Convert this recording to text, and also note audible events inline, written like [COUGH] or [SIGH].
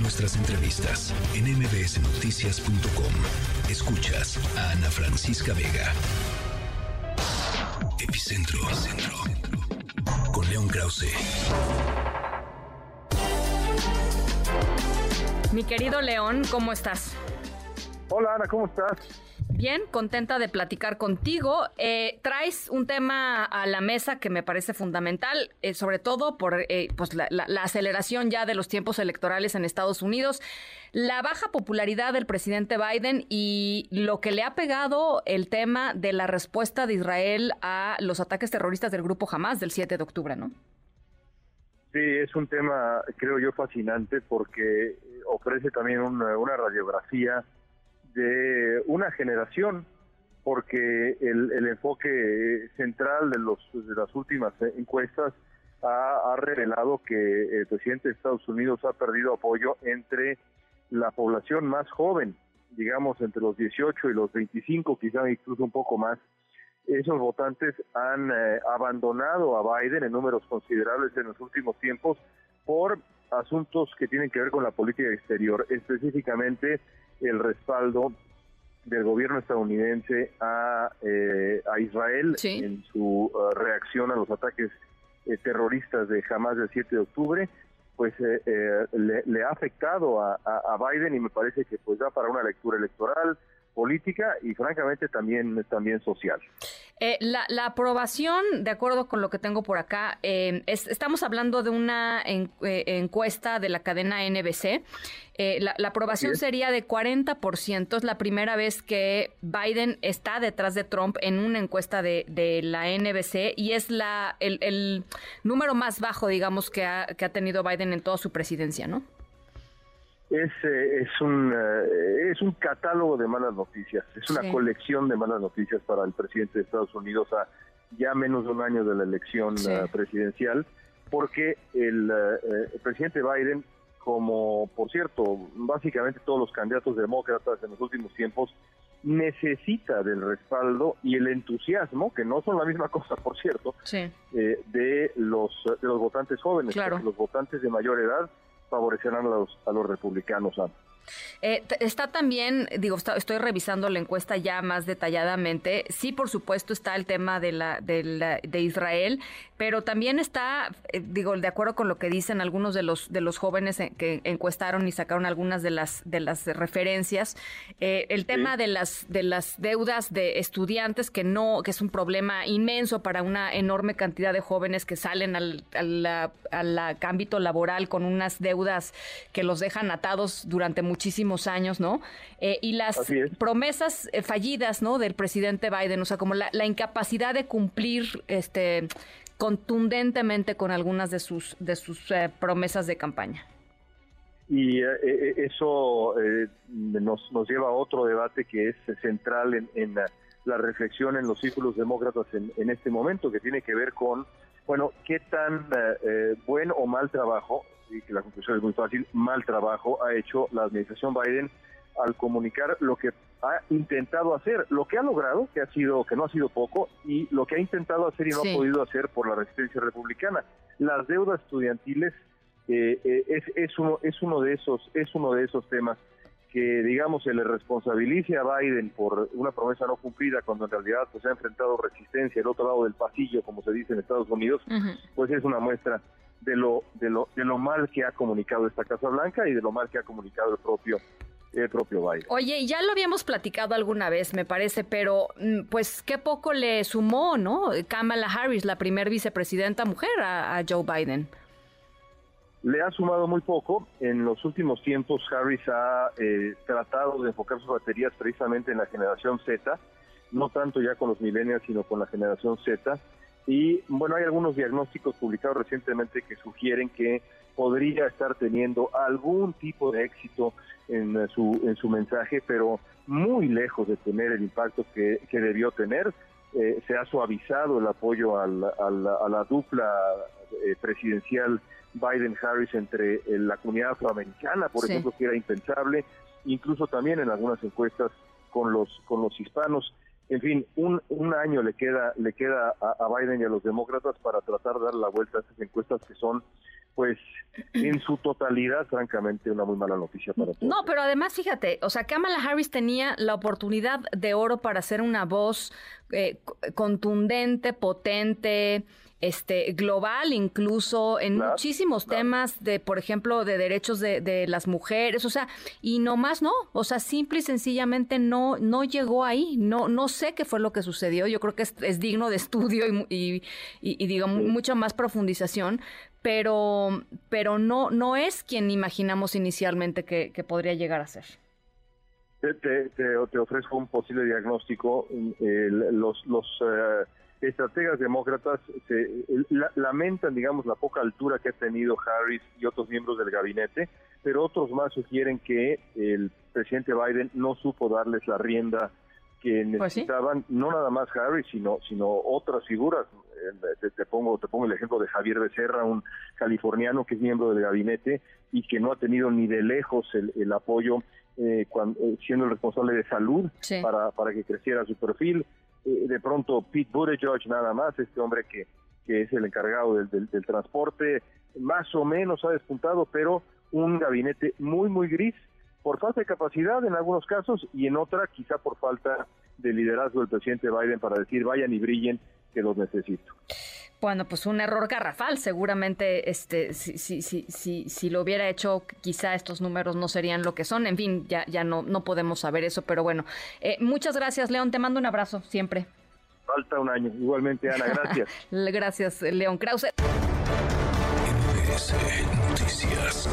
Nuestras entrevistas en mbsnoticias.com. Escuchas a Ana Francisca Vega. Epicentro. Epicentro. Con León Krause. Mi querido León, ¿cómo estás? Hola Ana, ¿cómo estás? Bien, contenta de platicar contigo. Eh, traes un tema a la mesa que me parece fundamental, eh, sobre todo por eh, pues la, aceleración ya de los tiempos electorales en Estados Unidos, la baja popularidad del presidente Biden y lo que le ha pegado el tema de la respuesta de Israel a los ataques terroristas del grupo Hamas del 7 de octubre, ¿no? Sí, es un tema, creo yo, fascinante porque ofrece también una radiografía de una generación, porque el, enfoque central de, los, de las últimas encuestas ha, revelado que el presidente de Estados Unidos ha perdido apoyo entre la población más joven, digamos entre los 18 y los 25, quizá incluso un poco más. Esos votantes han eh, abandonado a Biden en números considerables en los últimos tiempos por asuntos que tienen que ver con la política exterior, específicamente el respaldo del gobierno estadounidense a, eh, a Israel en su uh, reacción a los ataques eh, terroristas de Hamas del 7 de octubre, pues eh, le, ha afectado a, a, Biden y me parece que pues da para una lectura electoral, política y francamente también, también social. Eh, la, aprobación, de acuerdo con lo que tengo por acá, eh, estamos hablando de una eh, encuesta de la cadena NBC. La, aprobación sería de 40%. Es la primera vez que Biden está detrás de Trump en una encuesta de, la NBC y es la el, número más bajo, digamos, que ha, que ha tenido Biden en toda su presidencia, ¿no? Es, eh, es, un, eh, es un catálogo de malas noticias, es una colección de malas noticias para el presidente de Estados Unidos a ya menos de un año de la elección eh, presidencial, porque el, presidente Biden, como por cierto, básicamente todos los candidatos demócratas en los últimos tiempos, necesita del respaldo y el entusiasmo, que no son la misma cosa, por cierto, de los de los votantes jóvenes, los votantes de mayor edad favorecerán a los, a los republicanos. Eh, está también, digo, estoy revisando la encuesta ya más detalladamente. Sí, por supuesto, está el tema de, la, de, de Israel, pero también está, eh, digo, de acuerdo con lo que dicen algunos de los, de los jóvenes que encuestaron y sacaron algunas de las, de las referencias, eh, el tema de, las, de las deudas de estudiantes, que no, que es un problema inmenso para una enorme cantidad de jóvenes que salen al, al ámbito laboral con unas deudas que los dejan atados durante muchísimos años, ¿no? Eh, y las promesas eh, fallidas, ¿no? Del presidente Biden, o sea, como la, incapacidad de cumplir, este, contundentemente con algunas de sus de sus eh, promesas de campaña. Y eso nos, nos lleva a otro debate que es central en, la, reflexión en los círculos demócratas en, en, este momento, que tiene que ver con, bueno, qué tan buen o mal trabajo y que la conclusión es muy fácil, mal trabajo ha hecho la administración Biden al comunicar lo que ha intentado hacer, lo que ha logrado, que ha sido, que no ha sido poco, y lo que ha intentado hacer y no ha podido hacer por la resistencia republicana. Las deudas estudiantiles eh, eh, es, es uno, es uno de esos, es uno de esos temas que digamos se le responsabilice a Biden por una promesa no cumplida cuando en realidad pues, se ha enfrentado resistencia al otro lado del pasillo, como se dice en Estados Unidos, pues es una muestra de lo, de lo, de lo mal que ha comunicado esta Casa Blanca y de lo mal que ha comunicado el propio el propio Biden. Oye, ya lo habíamos platicado alguna vez, me parece, pero mm, pues qué poco le sumó, ¿no? Kamala Harris, la primer vicepresidenta mujer a, Joe Biden. Le ha sumado muy poco. En los últimos tiempos, Harris ha eh, tratado de enfocar sus baterías precisamente en la generación Z, no tanto ya con los millennials, sino con la generación Z y bueno, hay algunos diagnósticos publicados recientemente que sugieren que podría estar teniendo algún tipo de éxito en su, en su mensaje, pero muy lejos de tener el impacto que, debió tener. Eh, se ha suavizado el apoyo a la dupla eh, presidencial Biden-Harris entre eh, la comunidad afroamericana, por ejemplo, que era impensable, incluso también en algunas encuestas con los, con los hispanos. En fin, un, un año le queda, le queda a, Biden y a los demócratas para tratar de dar la vuelta a estas encuestas que son pues en su totalidad, francamente, una muy mala noticia para todos. No, pero además, fíjate, o sea, Kamala Harris tenía la oportunidad de oro para ser una voz eh, contundente, potente, este global incluso en muchísimos temas de por ejemplo de derechos de, de, las mujeres o sea y no más no o sea simple y sencillamente no no llegó ahí no no sé qué fue lo que sucedió yo creo que es, digno de estudio y, y, digo mucha más profundización pero pero no no es quien imaginamos inicialmente que, podría llegar a ser te, te, te, ofrezco un posible diagnóstico los los eh, estrategas demócratas se, lamentan, digamos, la poca altura que ha tenido Harris y otros miembros del gabinete, pero otros más sugieren que el presidente Biden no supo darles la rienda que pues necesitaban, no nada más Harris, sino, sino otras figuras. Te, pongo, te pongo el ejemplo de Javier Becerra, un californiano que es miembro del gabinete y que no ha tenido ni de lejos el, apoyo eh, cuando, eh, siendo el responsable de salud para, para que creciera su perfil. Eh, de pronto Pete Buttigieg nada más, este hombre que, que es el encargado del, del, transporte, más o menos ha despuntado, pero un gabinete muy, muy gris por falta de capacidad en algunos casos y en otra quizá por falta de liderazgo del presidente Biden para decir vayan y brillen que los necesito. Bueno, pues un error garrafal. Seguramente, este, si, si, si, si, si lo hubiera hecho, quizá estos números no serían lo que son. En fin, ya, ya no, no podemos saber eso, pero bueno. Eh, muchas gracias, León. Te mando un abrazo siempre. Falta un año. Igualmente, Ana. Gracias. [LAUGHS] gracias, León Krause. Noticias.